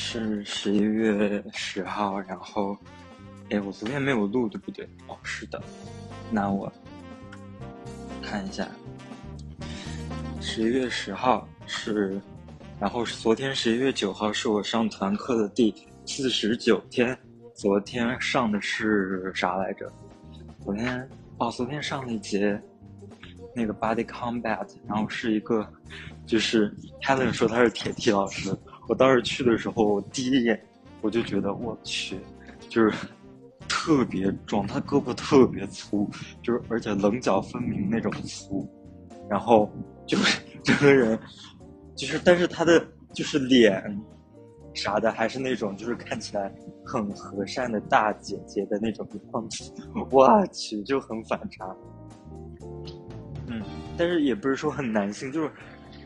是十一月十号，然后，哎，我昨天没有录，对不对？哦，是的。那我看一下，十一月十号是，然后昨天十一月九号是我上团课的第四十九天。昨天上的是啥来着？昨天哦，昨天上了一节那个 Body Combat，然后是一个，就是 Helen 说他是铁 T 老师。我当时去的时候，第一眼我就觉得我去，就是特别壮，他胳膊特别粗，就是而且棱角分明那种粗，然后就是整个人，就是但是他的就是脸啥的还是那种就是看起来很和善的大姐姐的那种样子，我去就很反差，嗯，但是也不是说很男性，就是。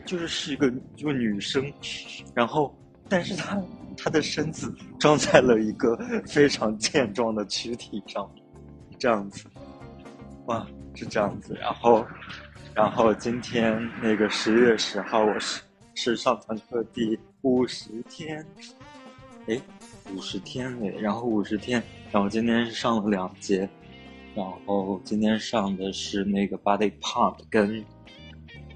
就是是一个就女生，然后，但是她她的身子装在了一个非常健壮的躯体上，这样子，哇，是这样子。然后，然后今天那个十月十号，我是是上团课第五十天，哎，五十天哎，然后五十天，然后今天是上了两节，然后今天上的是那个 body pump 跟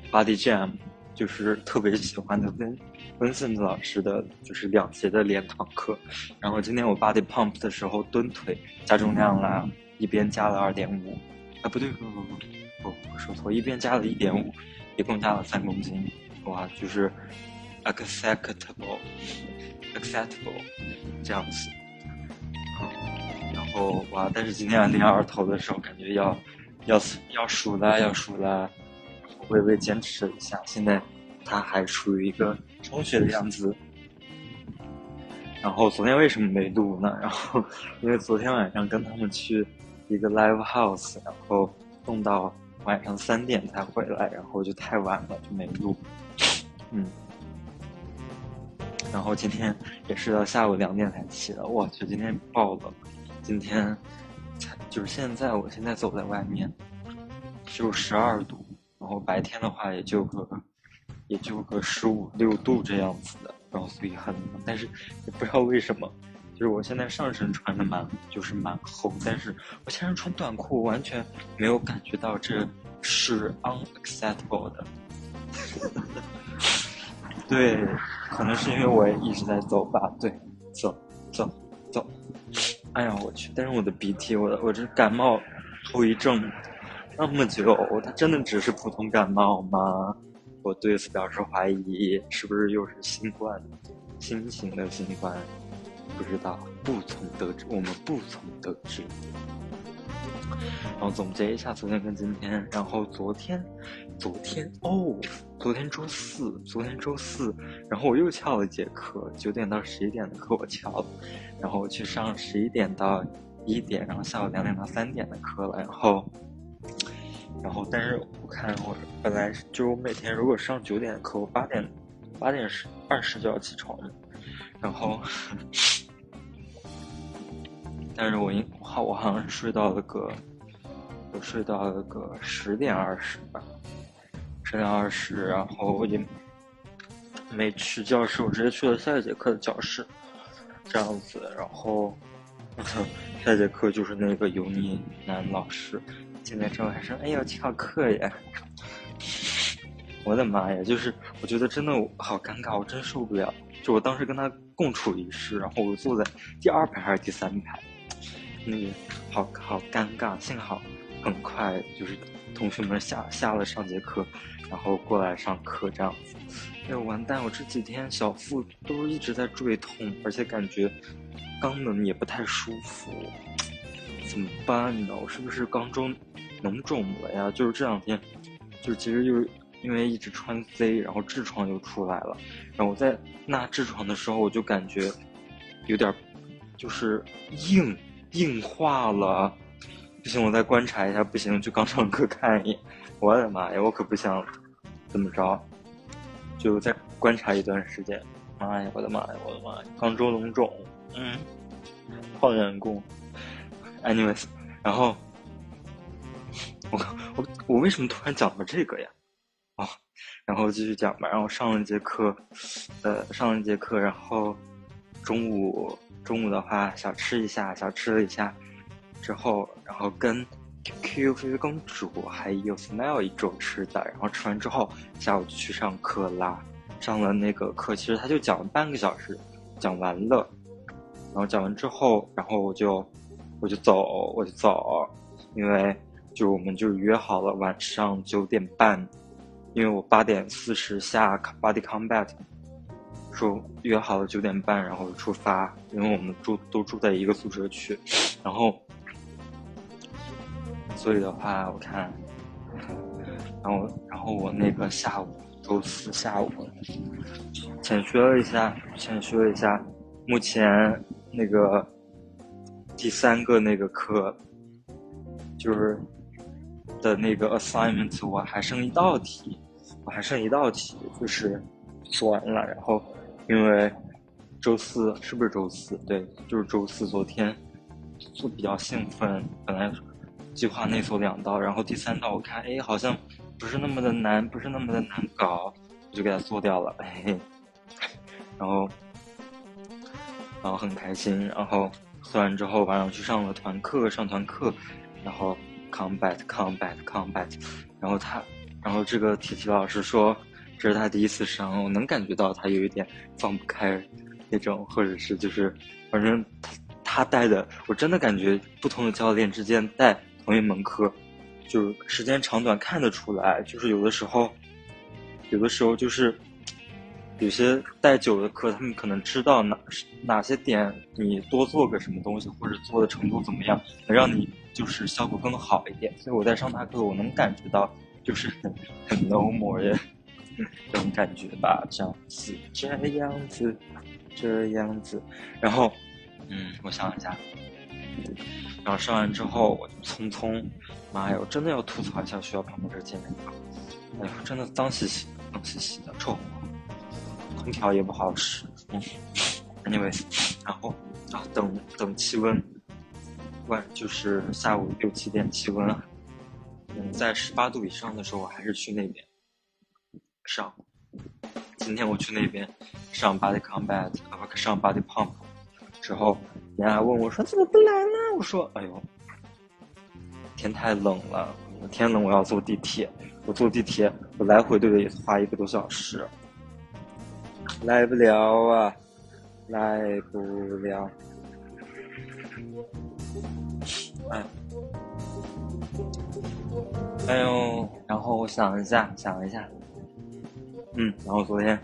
body jam。就是特别喜欢的温温森特老师的，就是两节的连堂课。然后今天我 body pump 的时候蹲腿加重量了，一边加了二点五，啊不对不不不不，我说错，一边加了一点五，一共加了三公斤，哇，就是 acceptable acceptable 这样子。然后哇，但是今天练二头的时候，感觉要要要数了要数了。微微坚持了一下，现在他还处于一个充血的样子。然后昨天为什么没录呢？然后因为昨天晚上跟他们去一个 live house，然后弄到晚上三点才回来，然后就太晚了就没录。嗯。然后今天也是到下午两点才起的，我去，今天爆了！今天才就是现在，我现在走在外面，就十二度。然后白天的话也就个，也就个十五六度这样子的，然后所以很冷，但是也不知道为什么，就是我现在上身穿的蛮就是蛮厚，但是我现在穿短裤完全没有感觉到这是 unacceptable 的。对，可能是因为我一直在走吧，对，走走走，哎呀我去，但是我的鼻涕，我我这感冒后遗症。那么久，他真的只是普通感冒吗？我对此表示怀疑，是不是又是新冠？新型的新冠？不知道，不从得知，我们不从得知。然后总结一下昨天跟今天，然后昨天，昨天哦，昨天周四，昨天周四，然后我又翘了一节课，九点到十一点的课我翘了，然后我去上十一点到一点，然后下午两点到三点的课了，然后。然后，但是我看我本来就我每天如果上九点的课，我八点八点十二十就要起床了。然后，但是我应好我好像是睡到了个，我睡到了个十点二十吧，十点二十，然后我就没去教室，我直接去了下一节课的教室，这样子。然后，下一节课就是那个油腻男老师。进来之后还说：“哎呀，翘课呀！”我的妈呀，就是我觉得真的好尴尬，我真受不了。就我当时跟他共处一室，然后我坐在第二排还是第三排，那个好好尴尬。幸好很快就是同学们下下了上节课，然后过来上课这样子。哎呦完蛋！我这几天小腹都一直在坠痛，而且感觉肛门也不太舒服，怎么办呢？我是不是肛中？脓肿了呀，就是这两天，就是其实就是因为一直穿 C，然后痔疮又出来了，然后我在纳痔疮的时候，我就感觉有点就是硬硬化了，不行，我再观察一下，不行就刚上课看一眼，我的妈呀，我可不想怎么着，就再观察一段时间，妈呀，我的妈呀，我的妈呀，肛周脓肿，嗯，好难过，anyways，然后。我我我为什么突然讲到这个呀？哦，然后继续讲吧。然后上了一节课，呃，上了一节课，然后中午中午的话小吃一下，小吃了一下之后，然后跟 QQ 菲菲公主还有 Smile 一周吃的，然后吃完之后下午就去上课啦。上了那个课，其实他就讲了半个小时，讲完了，然后讲完之后，然后我就我就走，我就走，因为就我们就约好了晚上九点半，因为我八点四十下 body combat，说约好了九点半，然后出发，因为我们住都住在一个宿舍区，然后所以的话，我看，然后然后我那个下午。周四下午，浅说了一下，浅说了一下，目前那个第三个那个课，就是的那个 assignment，我还剩一道题，我还剩一道题，就是做完了。然后因为周四是不是周四？对，就是周四。昨天就比较兴奋，本来计划内做两道，然后第三道我看，哎，好像。不是那么的难，不是那么的难搞，我就给它做掉了，嘿嘿。然后，然后很开心。然后做完之后，晚上去上了团课，上团课，然后 combat combat combat。然后他，然后这个体体老师说，这是他第一次上，我能感觉到他有一点放不开那种，或者是就是，反正他他带的，我真的感觉不同的教练之间带同一门课。就时间长短看得出来，就是有的时候，有的时候就是有些带酒的课，他们可能知道哪哪些点你多做个什么东西，或者做的程度怎么样，能让你就是效果更好一点。所以我在上他课，我能感觉到就是很很 no more 的这种感觉吧，这样子，这样子，这样子。然后，嗯，我想一下。然后上完之后，我就匆匆，妈呀！我真的要吐槽一下学校旁边这健身房，哎呀，真的脏兮兮，脏兮兮的，臭，空调也不好使。嗯，anyway，然后啊，等等气温，晚就是下午六七点气温，嗯，在十八度以上的时候，我还是去那边上。今天我去那边上 body combat，上 body pump 之后。人家问我说：“怎么不来呢？”我说：“哎呦，天太冷了，天冷我要坐地铁。我坐地铁，我来回都得花一个多小时，来不了啊，来不了。”哎，哎呦，然后我想一下，想一下，嗯，然后昨天，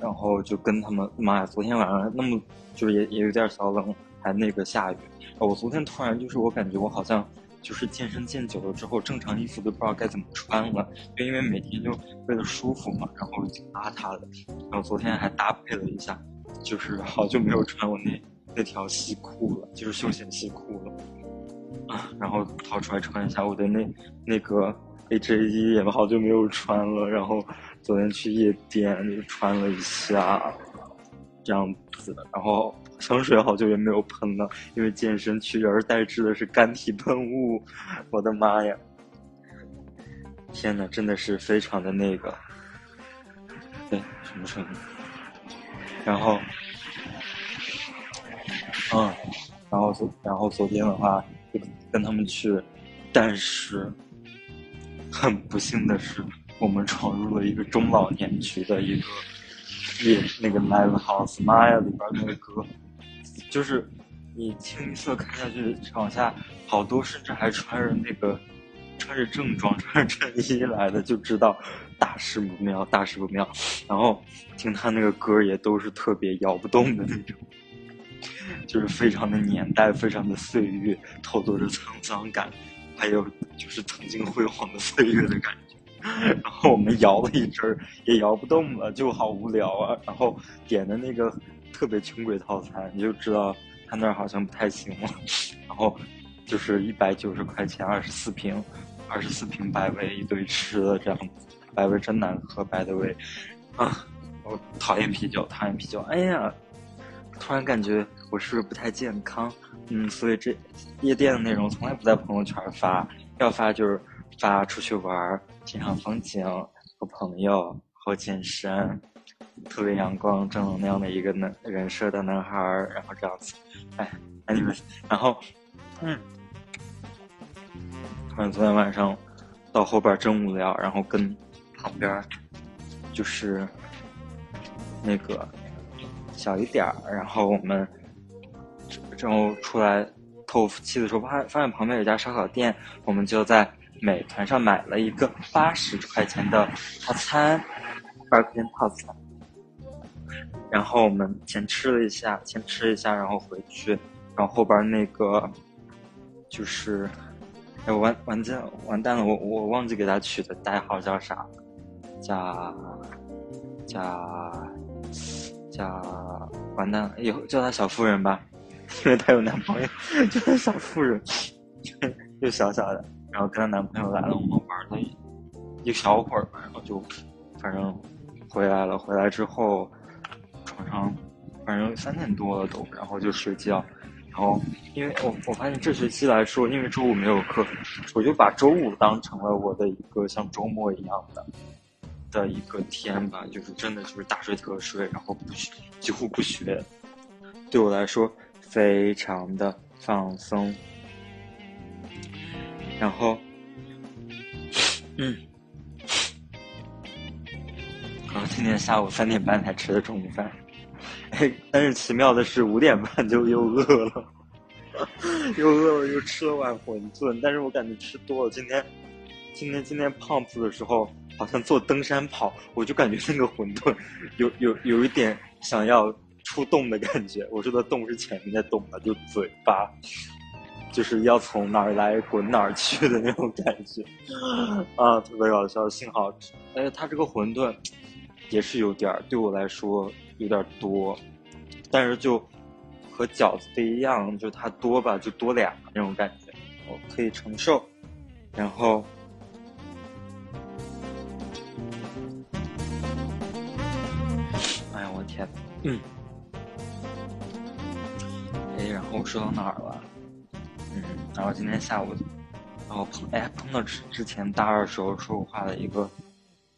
然后就跟他们，妈呀，昨天晚上那么就是也也有点小冷。还那个下雨，我昨天突然就是我感觉我好像就是健身健久了之后，正常衣服都不知道该怎么穿了，就因为每天就为了舒服嘛，然后挺邋遢的。然后昨天还搭配了一下，就是好久没有穿我那那条西裤了，就是休闲西裤了啊。然后掏出来穿一下我的那那个 A J，也好久没有穿了。然后昨天去夜店就穿了一下，这样子的，然后。香水好久也没有喷了，因为健身取而代之的是干体喷雾。我的妈呀！天呐，真的是非常的那个。对，什么声音？然后，嗯，然后昨然后昨天的话就跟他们去，但是很不幸的是，我们闯入了一个中老年区的一个那个 live house，妈呀，里边那个歌。就是你清一色看下去，场下好多甚至还穿着那个穿着正装、穿着衬衣来的，就知道大事不妙，大事不妙。然后听他那个歌也都是特别摇不动的那种，就是非常的年代，非常的岁月，透露着沧桑感，还有就是曾经辉煌的岁月的感觉。然后我们摇了一阵儿，也摇不动了，就好无聊啊。然后点的那个。特别穷鬼套餐，你就知道他那儿好像不太行了。然后就是一百九十块钱，二十四瓶，二十四瓶百威，一堆吃的这样子。百威真难喝，百的威啊！我讨厌啤酒，讨厌啤酒。哎呀，突然感觉我是不是不太健康？嗯，所以这夜店的内容从来不在朋友圈发，要发就是发出去玩儿，欣赏风景，和朋友，和健身。特别阳光、正能量的一个男人设的男孩儿，然后这样子，哎，哎你们，然后，嗯，反正昨天晚上到后边真无聊，然后跟旁边就是那个小一点儿，然后我们然后出来透气的时候，发发现旁边有家烧烤店，我们就在美团上买了一个八十块钱的套餐，八十块钱套餐。然后我们先吃了一下，先吃一下，然后回去，然后后边那个就是，哎，完完蛋完蛋了，我我忘记给他取的代号叫啥，叫叫叫完蛋了，以后叫他小妇人吧，因为她有男朋友，叫她小妇人，又小小的，然后跟她男朋友来了，我们玩了一小会儿吧，然后就反正回来了，回来之后。床上，反正三点多了都，然后就睡觉。然后，因为我我发现这学期来说，因为周五没有课，我就把周五当成了我的一个像周末一样的的一个天吧，就是真的就是大睡特睡，然后不学，几乎不学，对我来说非常的放松。然后，嗯。然后今天下午三点半才吃的中午饭，但是奇妙的是五点半就又饿了，又饿了又吃了碗馄饨，但是我感觉吃多了。今天，今天今天胖子的时候好像做登山跑，我就感觉那个馄饨有有有一点想要出洞的感觉。我说的洞是前面的洞吧，就嘴巴，就是要从哪儿来滚哪儿去的那种感觉，啊，特别搞笑。幸好，哎，他这个馄饨。也是有点儿，对我来说有点多，但是就和饺子不一样，就它多吧，就多俩那种感觉，我可以承受。然后，哎呀，我天，嗯，哎，然后说到哪儿了？然后今天下午，然后碰哎碰到之之前大二时候说过话的一个，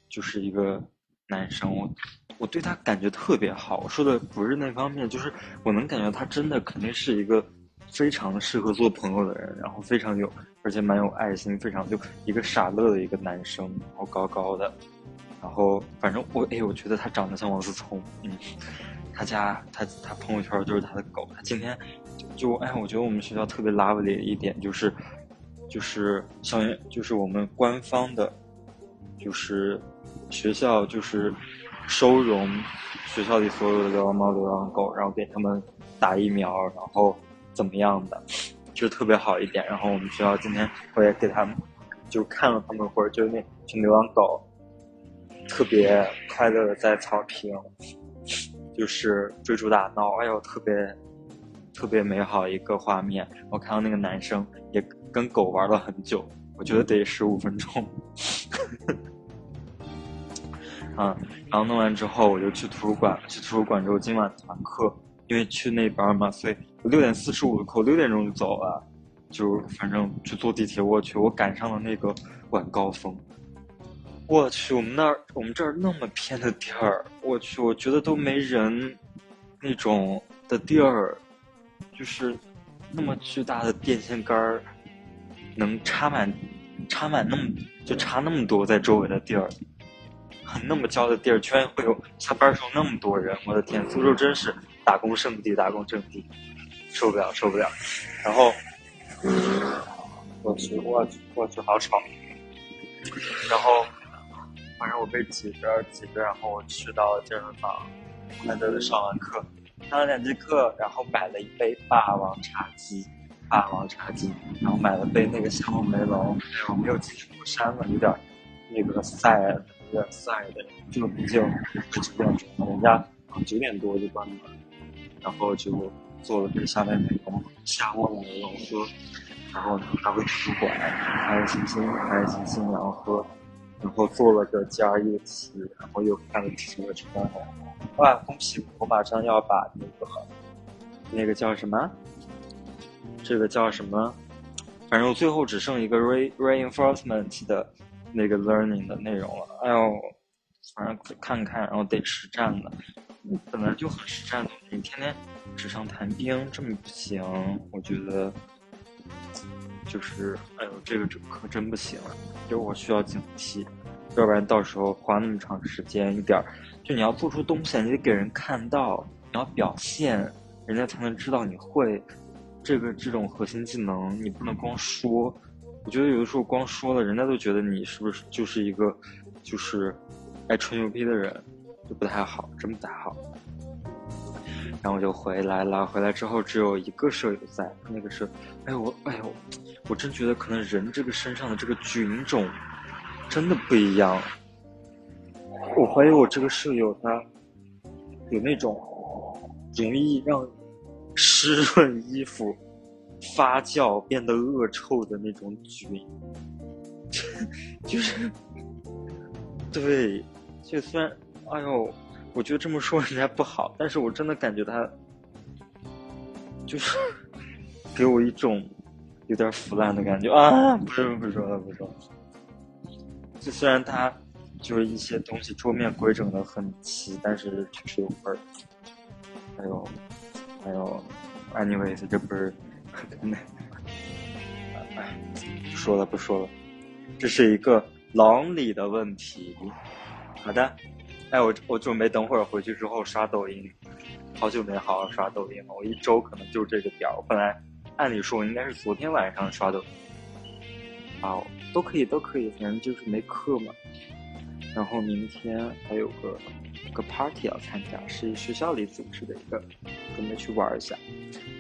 就是一个。男生，我我对他感觉特别好。我说的不是那方面，就是我能感觉他真的肯定是一个非常适合做朋友的人，然后非常有，而且蛮有爱心，非常就一个傻乐的一个男生，然后高高的，然后反正我哎，我觉得他长得像王思聪，嗯，他家他他朋友圈就是他的狗。他今天就就哎，我觉得我们学校特别 lovely 的一点就是，就是校园就是我们官方的，就是。学校就是收容学校里所有的流浪猫、流浪狗，然后给他们打疫苗，然后怎么样的，就特别好一点。然后我们学校今天我也给他们就看了他们会儿，就是那群流浪狗特别快乐的在草坪就是追逐打闹，哎呦，特别特别美好一个画面。我看到那个男生也跟狗玩了很久，我觉得得十五分钟。啊，然后弄完之后，我就去图书馆。去图书馆之后，今晚团课，因为去那边嘛，所以我六点四十五的课，六点钟就走了。就反正去坐地铁，我去，我赶上了那个晚高峰。我去，我们那儿，我们这儿那么偏的地儿，我去，我觉得都没人那种的地儿，就是那么巨大的电线杆儿，能插满，插满那么就插那么多在周围的地儿。那么焦的地儿，居然会有下班时候那么多人！我的天，苏州真是打工圣地，打工圣地，受不了，受不了。然后，我去，我去，我去，好吵。然后，反正我被挤着挤着，然后我去到健身房，快乐的上完课，上了两节课，然后买了一杯霸王茶姬，霸王茶姬，然后买了杯那个香露梅龙，哎呦，没有进去，我删了，有点那个晒。有点晒的，就毕竟九点钟，人家九点多就关门，然后就做了这下面美容，下午美容喝，然后拿回图书馆，开开心心，开开心心，然后喝，然后做了个加液期，然后又看了几个车，哇，恭喜我马上要把那个那个叫什么，这个叫什么，反正我最后只剩一个 re reinforcement 的。那个 learning 的内容了，哎呦，反正看看，然后得实战的。本来就很实战的，你天天纸上谈兵，这么不行。我觉得就是，哎呦，这个可真不行，就我需要警惕，要不然到时候花那么长时间，一点就你要做出东西，你得给人看到，你要表现，人家才能知道你会。这个这种核心技能，你不能光说。我觉得有的时候光说了，人家都觉得你是不是就是一个，就是爱吹牛逼的人，就不太好，真不太好。然后我就回来了，回来之后只有一个舍友在，那个是，哎我哎呦，我真觉得可能人这个身上的这个菌种真的不一样。我怀疑我这个舍友他有那种容易让。湿润衣服发酵变得恶臭的那种菌，就是对，就虽然哎呦，我觉得这么说人家不好，但是我真的感觉他就是给我一种有点腐烂的感觉啊！不是不说了不说了，就虽然他就是一些东西桌面规整的很齐，但是确实有味儿，还有。还有，anyways，这不是，那，哎，不说了不说了，这是一个狼里的问题。好的，哎，我我准备等会儿回去之后刷抖音，好久没好好刷抖音了，我一周可能就这个点儿。我本来按理说我应该是昨天晚上刷抖音，好，都可以都可以，反正就是没课嘛。然后明天还有个。个 party 要参加，是学校里组织的一个，准备去玩一下。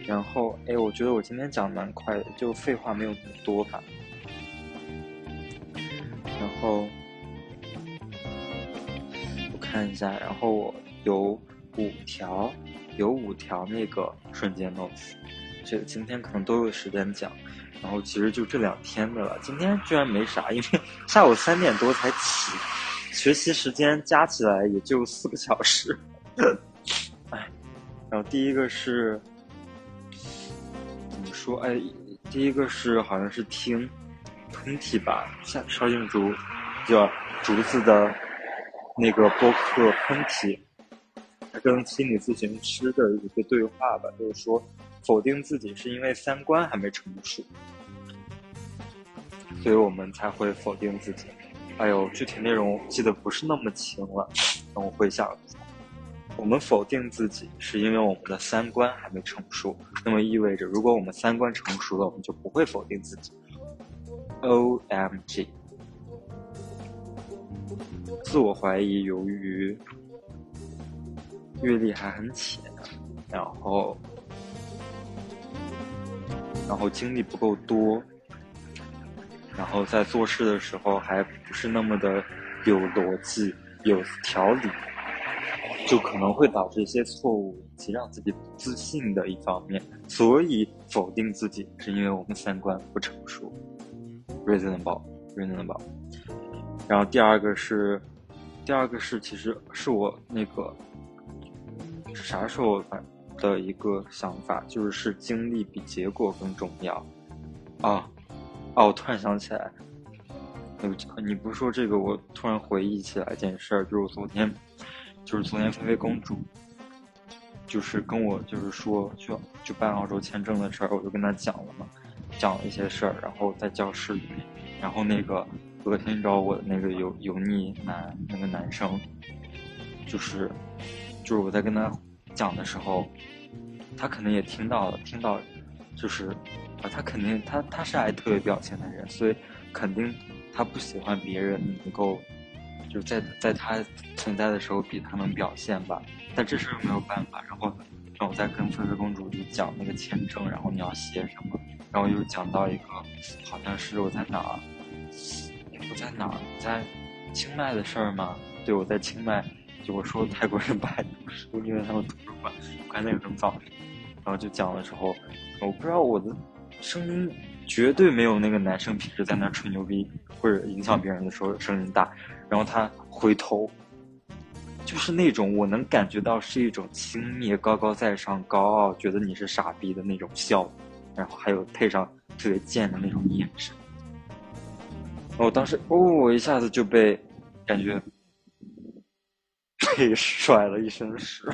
然后，哎，我觉得我今天讲蛮快的，就废话没有那么多吧。然后看一下，然后我有五条，有五条那个瞬间 notes，这今天可能都有时间讲。然后其实就这两天的了，今天居然没啥，因为 下午三点多才起。学习时间加起来也就四个小时，哎，然后第一个是怎么说？哎，第一个是好像是听喷嚏吧，像烧静竹叫竹子的那个播客喷嚏，跟心理咨询师的一个对话吧，就是说否定自己是因为三观还没成熟，所以我们才会否定自己。哎呦，具体内容记得不是那么清了，等我回想一下。我们否定自己，是因为我们的三观还没成熟。那么意味着，如果我们三观成熟了，我们就不会否定自己。O M G，自我怀疑，由于阅历还很浅，然后，然后经历不够多。然后在做事的时候还不是那么的有逻辑、有条理，就可能会导致一些错误以及让自己不自信的一方面。所以否定自己是因为我们三观不成熟，reasonable，reasonable。然后第二个是，第二个是其实是我那个啥时候反的一个想法，就是是经历比结果更重要啊。哦，我突然想起来，你不说这个，我突然回忆起来一件事儿，就是昨天，就是昨天菲菲公主，就是跟我就是说去就办澳洲签证的事儿，我就跟她讲了嘛，讲了一些事儿，然后在教室里面，然后那个昨天找我的那个油油腻男那个男生，就是就是我在跟他讲的时候，他可能也听到了，听到就是。啊他肯定，他他是爱特别表现的人，所以肯定他不喜欢别人能够，就在在他存在的时候比他们表现吧。但这事又没有办法。然后，然后我再跟菲菲公主就讲那个签证，然后你要写什么，然后又讲到一个，好像是我在哪儿，我在哪儿，在清迈的事儿吗。对，我在清迈，就我说泰国人不爱读书，因为他们图书馆关那个很早，然后就讲的时候，我不知道我的。声音绝对没有那个男生平时在那吹牛逼或者影响别人的时候声音大。然后他回头，就是那种我能感觉到是一种轻蔑、高高在上、高傲，觉得你是傻逼的那种笑。然后还有配上特别贱的那种眼神。我当时哦，我一下子就被感觉 被甩了一身屎，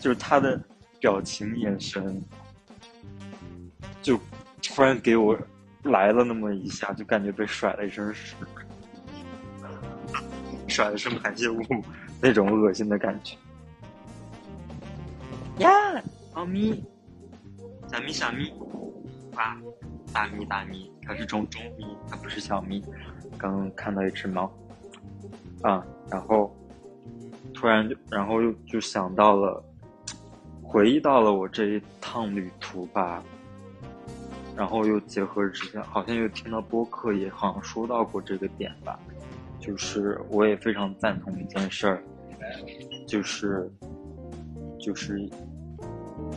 就是他的表情眼神，就突然给我来了那么一下，就感觉被甩了一身屎，甩的是排泄物那种恶心的感觉。呀，猫咪，小咪小咪，哇，大咪大咪，它是中中咪，它不是小咪。刚刚看到一只猫，啊，然后突然就，然后又就想到了，回忆到了我这一趟旅途吧。然后又结合之前，好像又听到播客也好像说到过这个点吧，就是我也非常赞同一件事儿，就是就是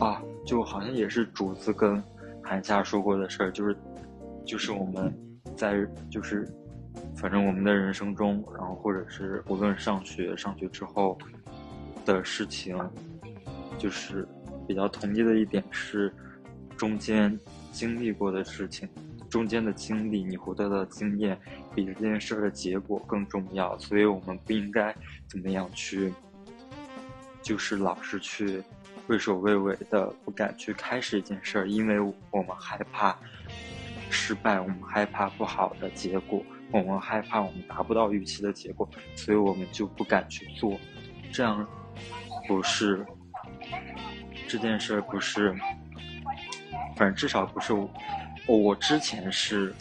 啊，就好像也是主子跟韩夏说过的事儿，就是就是我们在就是。反正我们的人生中，然后或者是无论上学、上学之后的事情，就是比较同意的一点是，中间经历过的事情，中间的经历，你获得的经验，比这件事的结果更重要。所以我们不应该怎么样去，就是老是去畏首畏尾的，不敢去开始一件事儿，因为我们害怕失败，我们害怕不好的结果。我们害怕我们达不到预期的结果，所以我们就不敢去做。这样不是这件事儿不是，反正至少不是我。我之前是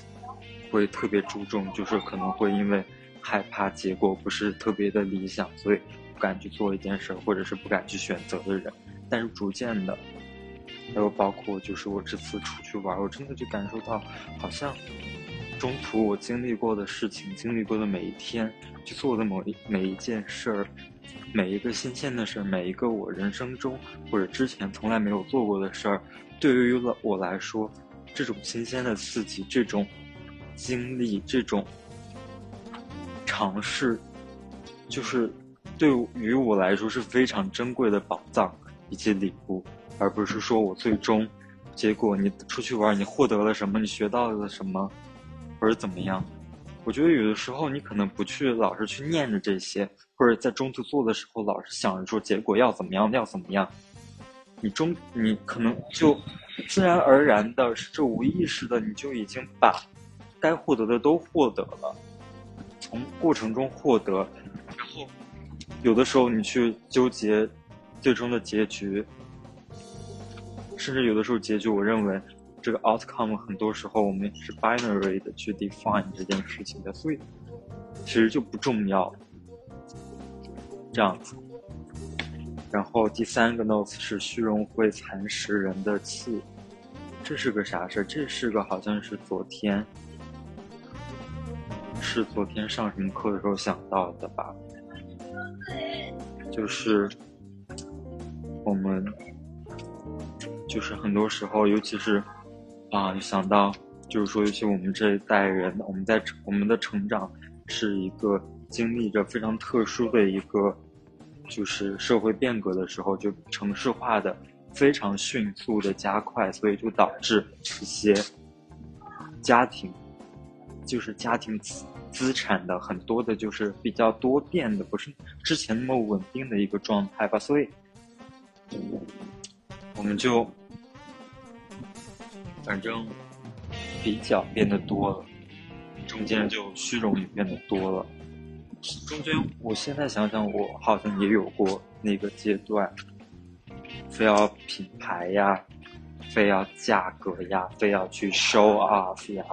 会特别注重，就是可能会因为害怕结果不是特别的理想，所以不敢去做一件事，或者是不敢去选择的人。但是逐渐的，还有包括就是我这次出去玩，我真的就感受到好像。中途我经历过的事情，经历过的每一天，去做的某一每一件事儿，每一个新鲜的事儿，每一个我人生中或者之前从来没有做过的事儿，对于了我来说，这种新鲜的刺激，这种经历，这种尝试，就是对于我来说是非常珍贵的宝藏以及礼物，而不是说我最终结果你出去玩，你获得了什么，你学到了什么。或者怎么样？我觉得有的时候你可能不去老是去念着这些，或者在中途做的时候老是想着说结果要怎么样，要怎么样。你中你可能就自然而然的，是这无意识的，你就已经把该获得的都获得了，从过程中获得，然后有的时候你去纠结最终的结局，甚至有的时候结局，我认为。这个 outcome 很多时候我们是 binary 的去 define 这件事情的，所以其实就不重要。这样子，然后第三个 notes 是虚荣会蚕食人的气，这是个啥事儿？这是个好像是昨天，是昨天上什么课的时候想到的吧？就是我们，就是很多时候，尤其是。啊，想到就是说，尤其我们这一代人，我们在我们的成长是一个经历着非常特殊的一个，就是社会变革的时候，就城市化的非常迅速的加快，所以就导致一些家庭，就是家庭资资产的很多的，就是比较多变的，不是之前那么稳定的一个状态吧，所以我们就。反正比较变得多了，中间就虚荣也变得多了。中间，我现在想想，我好像也有过那个阶段，非要品牌呀，非要价格呀，非要去 show off 呀，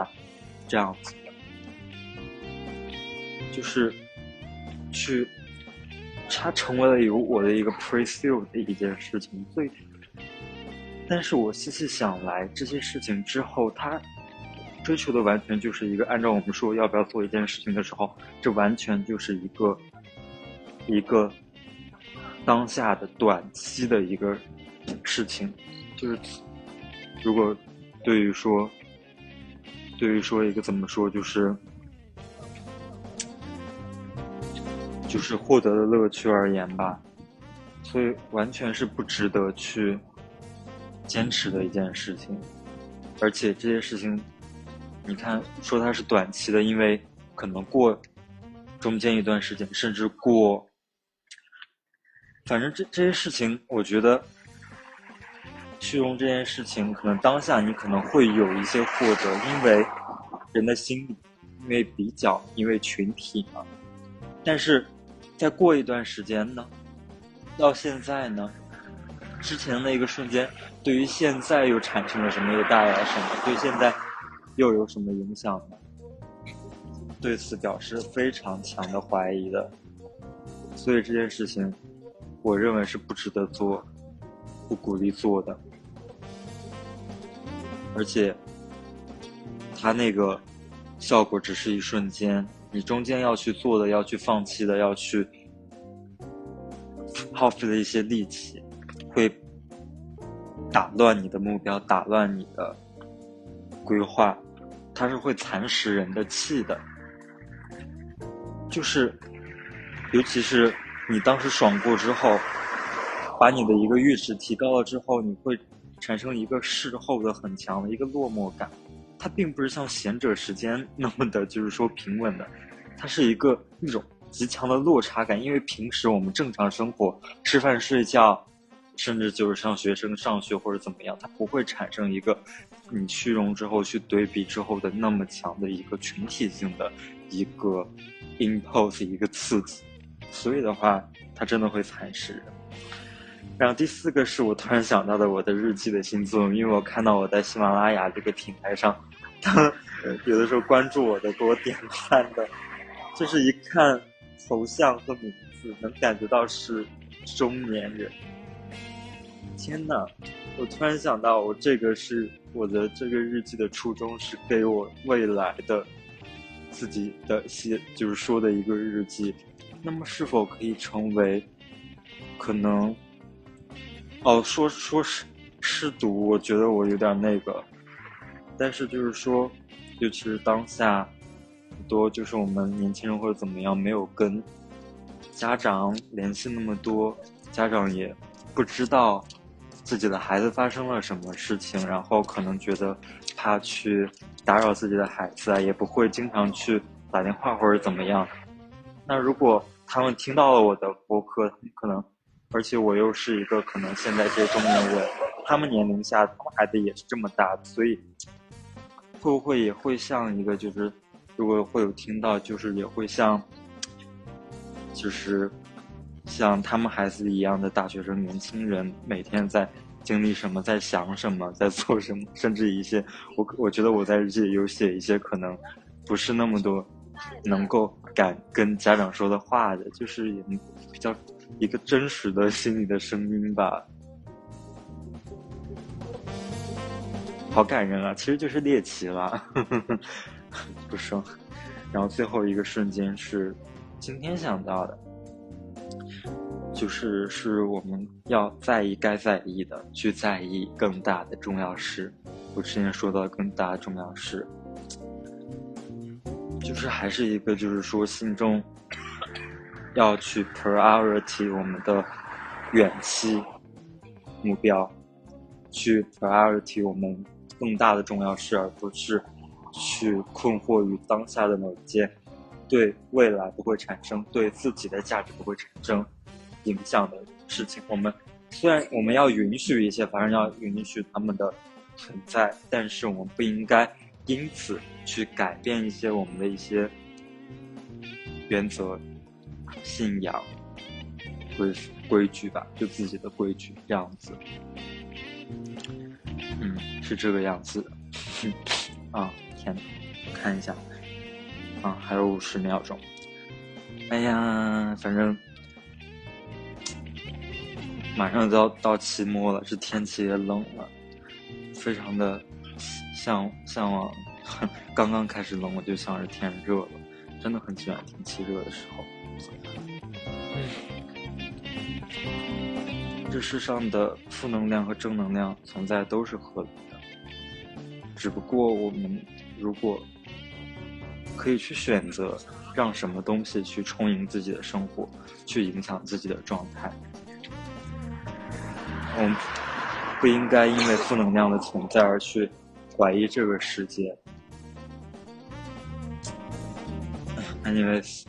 这样子的，就是去，它成为了有我的一个 pre-sale 的一件事情，所以。但是我细细想来，这些事情之后，他追求的完全就是一个按照我们说要不要做一件事情的时候，这完全就是一个一个当下的短期的一个事情。就是如果对于说，对于说一个怎么说，就是就是获得的乐趣而言吧，所以完全是不值得去。坚持的一件事情，而且这些事情，你看说它是短期的，因为可能过中间一段时间，甚至过反正这这些事情，我觉得虚荣这件事情，可能当下你可能会有一些获得，因为人的心理，因为比较，因为群体嘛。但是再过一段时间呢，到现在呢，之前那个瞬间，对于现在又产生了什么？又带来什么？对现在又有什么影响呢？对此表示非常强的怀疑的。所以这件事情。我认为是不值得做，不鼓励做的，而且，它那个效果只是一瞬间，你中间要去做的、要去放弃的、要去耗费的一些力气，会打乱你的目标，打乱你的规划，它是会蚕食人的气的，就是，尤其是。你当时爽过之后，把你的一个阈值提高了之后，你会产生一个事后的很强的一个落寞感。它并不是像贤者时间 那么的，就是说平稳的，它是一个一种极强的落差感。因为平时我们正常生活，吃饭、睡觉，甚至就是上学生上学或者怎么样，它不会产生一个你虚荣之后去对比之后的那么强的一个群体性的一个 impose 一个刺激。所以的话，它真的会蚕食人。然后第四个是我突然想到的我的日记的新作，因为我看到我在喜马拉雅这个平台上，有的时候关注我的给我点赞的，就是一看头像和名字能感觉到是中年人。天呐，我突然想到，我这个是我的这个日记的初衷是给我未来的自己的写，就是说的一个日记。那么是否可以成为可能？哦，说说是失读，我觉得我有点那个。但是就是说，尤其是当下很多就是我们年轻人或者怎么样，没有跟家长联系那么多，家长也不知道自己的孩子发生了什么事情，然后可能觉得怕去打扰自己的孩子啊，也不会经常去打电话或者怎么样。那如果他们听到了我的播客，可能，而且我又是一个可能现在这中年人，他们年龄下，他们孩子也是这么大，所以会不会也会像一个就是，如果会有听到，就是也会像，就是像他们孩子一样的大学生、年轻人，每天在经历什么，在想什么，在做什么，甚至一些我我觉得我在日记里有写一些可能不是那么多能够。敢跟家长说的话的，就是也比较一个真实的心里的声音吧，好感人啊！其实就是猎奇了，不说。然后最后一个瞬间是今天想到的，就是是我们要在意该在意的，去在意更大的重要事。我之前说到更大的重要事。就是还是一个，就是说心中要去 priority 我们的远期目标，去 priority 我们更大的重要事，而不是去困惑于当下的某一件对未来不会产生、对自己的价值不会产生影响的事情。我们虽然我们要允许一些，反正要允许他们的存在，但是我们不应该。因此，去改变一些我们的一些原则、信仰、规规矩吧，就自己的规矩这样子。是这个样子的。啊，天呐，看一下，啊，还有五十秒钟。哎呀，反正马上就要到期末了，这天气也冷了，非常的。向向往，刚刚开始冷，我就想着天热了，真的很喜欢天气热的时候。这世上的负能量和正能量存在都是合理的，只不过我们如果可以去选择让什么东西去充盈自己的生活，去影响自己的状态，我们不应该因为负能量的存在而去。怀疑这个世界。Anyways，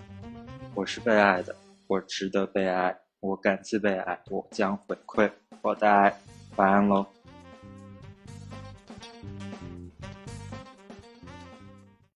我是被爱的，我值得被爱，我感激被爱，我将回馈我的爱。晚安喽。